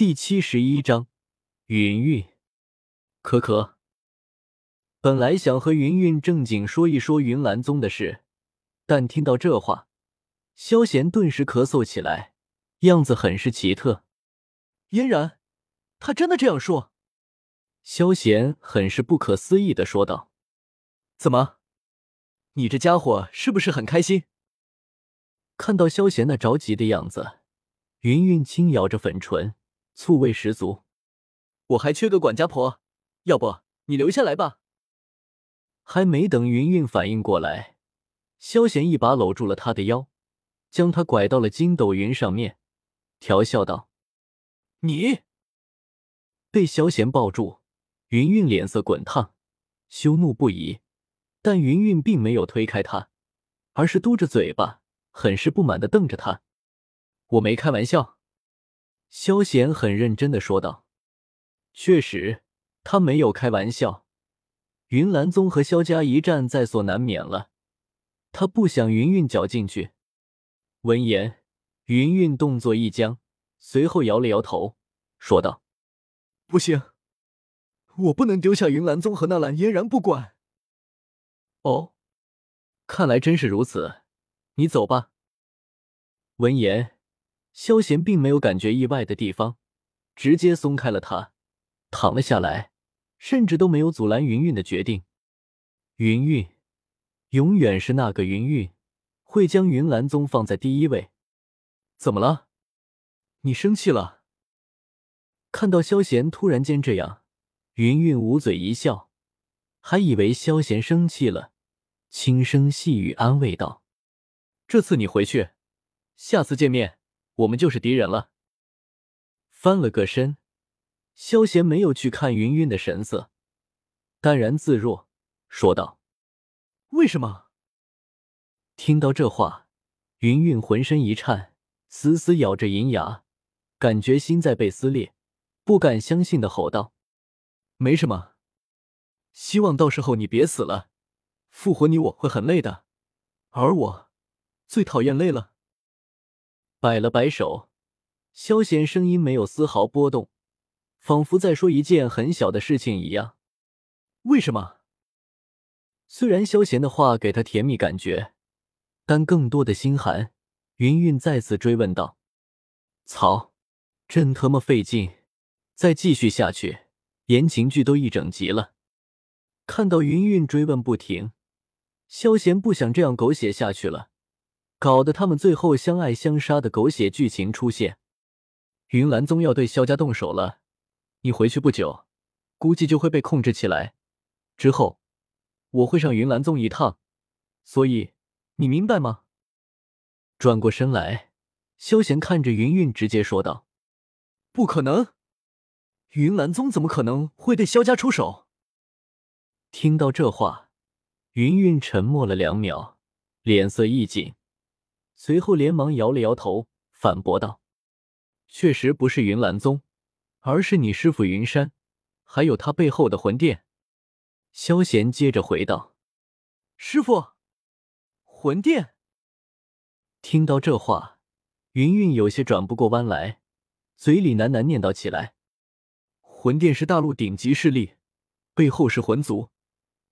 第七十一章，云云，可可。本来想和云云正经说一说云岚宗的事，但听到这话，萧贤顿时咳嗽起来，样子很是奇特。嫣然，他真的这样说？萧贤很是不可思议的说道：“怎么，你这家伙是不是很开心？”看到萧贤那着急的样子，云云轻咬着粉唇。醋味十足，我还缺个管家婆，要不你留下来吧。还没等云云反应过来，萧贤一把搂住了她的腰，将她拐到了筋斗云上面，调笑道：“你。”被萧贤抱住，云云脸色滚烫，羞怒不已。但云云并没有推开他，而是嘟着嘴巴，很是不满的瞪着他：“我没开玩笑。”萧贤很认真的说道：“确实，他没有开玩笑。云岚宗和萧家一战在所难免了，他不想云韵搅进去。”闻言，云韵动作一僵，随后摇了摇头，说道：“不行，我不能丢下云岚宗和纳兰嫣然不管。”哦，看来真是如此，你走吧。闻言。萧贤并没有感觉意外的地方，直接松开了他，躺了下来，甚至都没有阻拦云云的决定。云云，永远是那个云云，会将云岚宗放在第一位。怎么了？你生气了？看到萧贤突然间这样，云云捂嘴一笑，还以为萧贤生气了，轻声细语安慰道：“这次你回去，下次见面。”我们就是敌人了。翻了个身，萧贤没有去看云云的神色，淡然自若说道：“为什么？”听到这话，云云浑身一颤，死死咬着银牙，感觉心在被撕裂，不敢相信的吼道：“没什么，希望到时候你别死了，复活你我会很累的，而我最讨厌累了。”摆了摆手，萧贤声音没有丝毫波动，仿佛在说一件很小的事情一样。为什么？虽然萧贤的话给他甜蜜感觉，但更多的心寒。云云再次追问道：“操，真他妈费劲！再继续下去，言情剧都一整集了。”看到云云追问不停，萧贤不想这样狗血下去了。搞得他们最后相爱相杀的狗血剧情出现。云岚宗要对萧家动手了，你回去不久，估计就会被控制起来。之后我会上云岚宗一趟，所以你明白吗？转过身来，萧贤看着云云，直接说道：“不可能，云岚宗怎么可能会对萧家出手？”听到这话，云云沉默了两秒，脸色一紧。随后连忙摇了摇头，反驳道：“确实不是云岚宗，而是你师傅云山，还有他背后的魂殿。”萧贤接着回道：“师傅，魂殿。”听到这话，云云有些转不过弯来，嘴里喃喃念叨起来：“魂殿是大陆顶级势力，背后是魂族，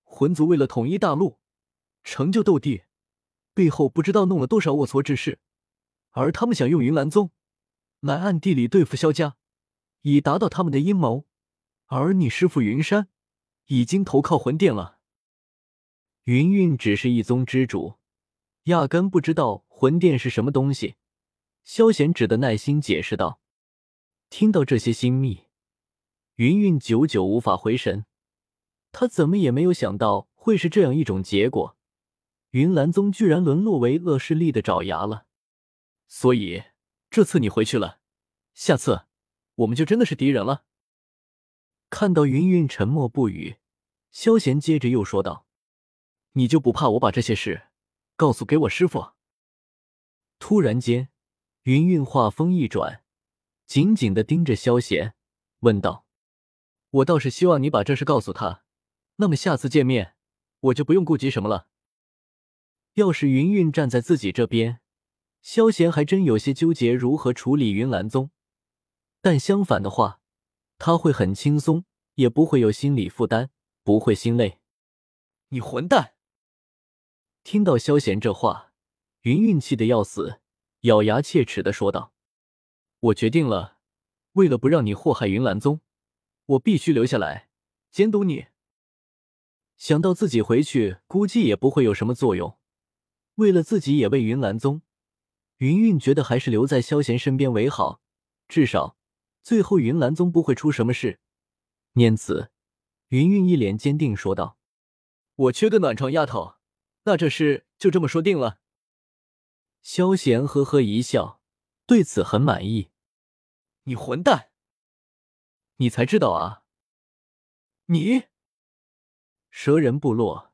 魂族为了统一大陆，成就斗帝。”背后不知道弄了多少龌龊之事，而他们想用云岚宗来暗地里对付萧家，以达到他们的阴谋。而你师父云山已经投靠魂殿了。云云只是一宗之主，压根不知道魂殿是什么东西。萧贤只得耐心解释道：“听到这些心密，云云久久无法回神。他怎么也没有想到会是这样一种结果。”云岚宗居然沦落为恶势力的爪牙了，所以这次你回去了，下次我们就真的是敌人了。看到云云沉默不语，萧贤接着又说道：“你就不怕我把这些事告诉给我师傅？”突然间，云云话锋一转，紧紧的盯着萧贤，问道：“我倒是希望你把这事告诉他，那么下次见面我就不用顾及什么了。”要是云云站在自己这边，萧贤还真有些纠结如何处理云岚宗。但相反的话，他会很轻松，也不会有心理负担，不会心累。你混蛋！听到萧贤这话，云云气得要死，咬牙切齿的说道：“我决定了，为了不让你祸害云岚宗，我必须留下来监督你。”想到自己回去估计也不会有什么作用，为了自己也为云岚宗，云云觉得还是留在萧贤身边为好，至少最后云岚宗不会出什么事。念此，云云一脸坚定说道：“我缺个暖床丫头。”那这事就这么说定了。萧贤呵呵一笑，对此很满意。你混蛋！你才知道啊！你蛇人部落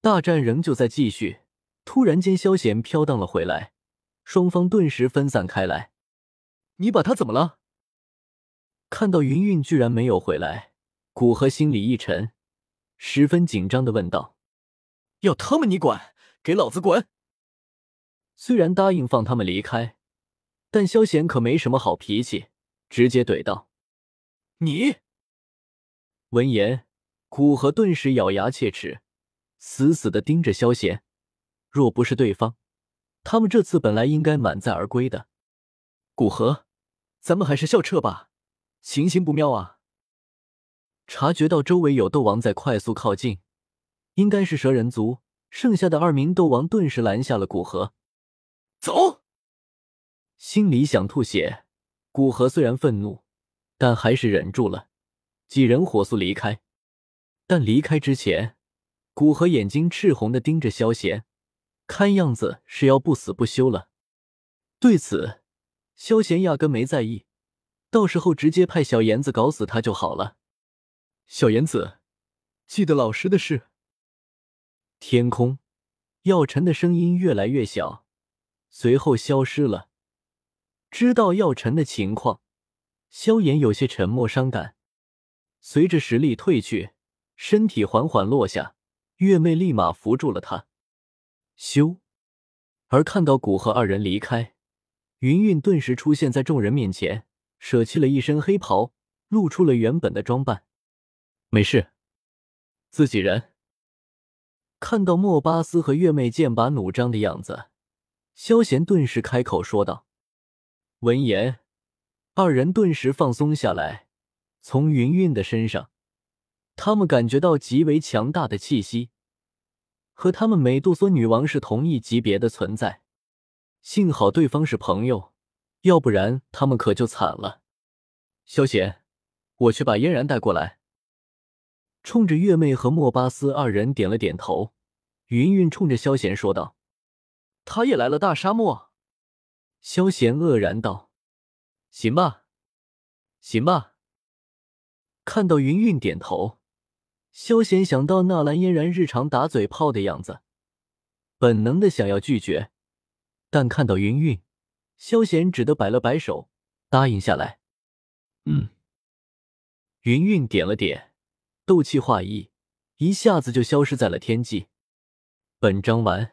大战仍旧在继续。突然间，萧贤飘荡了回来，双方顿时分散开来。你把他怎么了？看到云云居然没有回来，古河心里一沉，十分紧张的问道。要他们你管？给老子滚！虽然答应放他们离开，但萧贤可没什么好脾气，直接怼道：“你！”闻言，古河顿时咬牙切齿，死死的盯着萧贤。若不是对方，他们这次本来应该满载而归的。古河，咱们还是校撤吧，情形不妙啊！察觉到周围有斗王在快速靠近。应该是蛇人族，剩下的二名斗王顿时拦下了古河。走，心里想吐血。古河虽然愤怒，但还是忍住了。几人火速离开，但离开之前，古河眼睛赤红的盯着萧贤，看样子是要不死不休了。对此，萧贤压根没在意，到时候直接派小妍子搞死他就好了。小妍子，记得老师的事。天空，药尘的声音越来越小，随后消失了。知道药尘的情况，萧炎有些沉默伤感。随着实力退去，身体缓缓落下，月妹立马扶住了他。修，而看到古河二人离开，云云顿时出现在众人面前，舍弃了一身黑袍，露出了原本的装扮。没事，自己人。看到莫巴斯和月妹剑拔弩张的样子，萧贤顿时开口说道。闻言，二人顿时放松下来。从云云的身上，他们感觉到极为强大的气息，和他们美杜莎女王是同一级别的存在。幸好对方是朋友，要不然他们可就惨了。萧贤，我去把嫣然带过来。冲着月妹和莫巴斯二人点了点头，云云冲着萧贤说道：“他也来了大沙漠。”萧贤愕然道：“行吧，行吧。”看到云云点头，萧贤想到纳兰嫣然日常打嘴炮的样子，本能的想要拒绝，但看到云韵，萧贤只得摆了摆手，答应下来。嗯，云韵点了点。斗气化意，一下子就消失在了天际。本章完。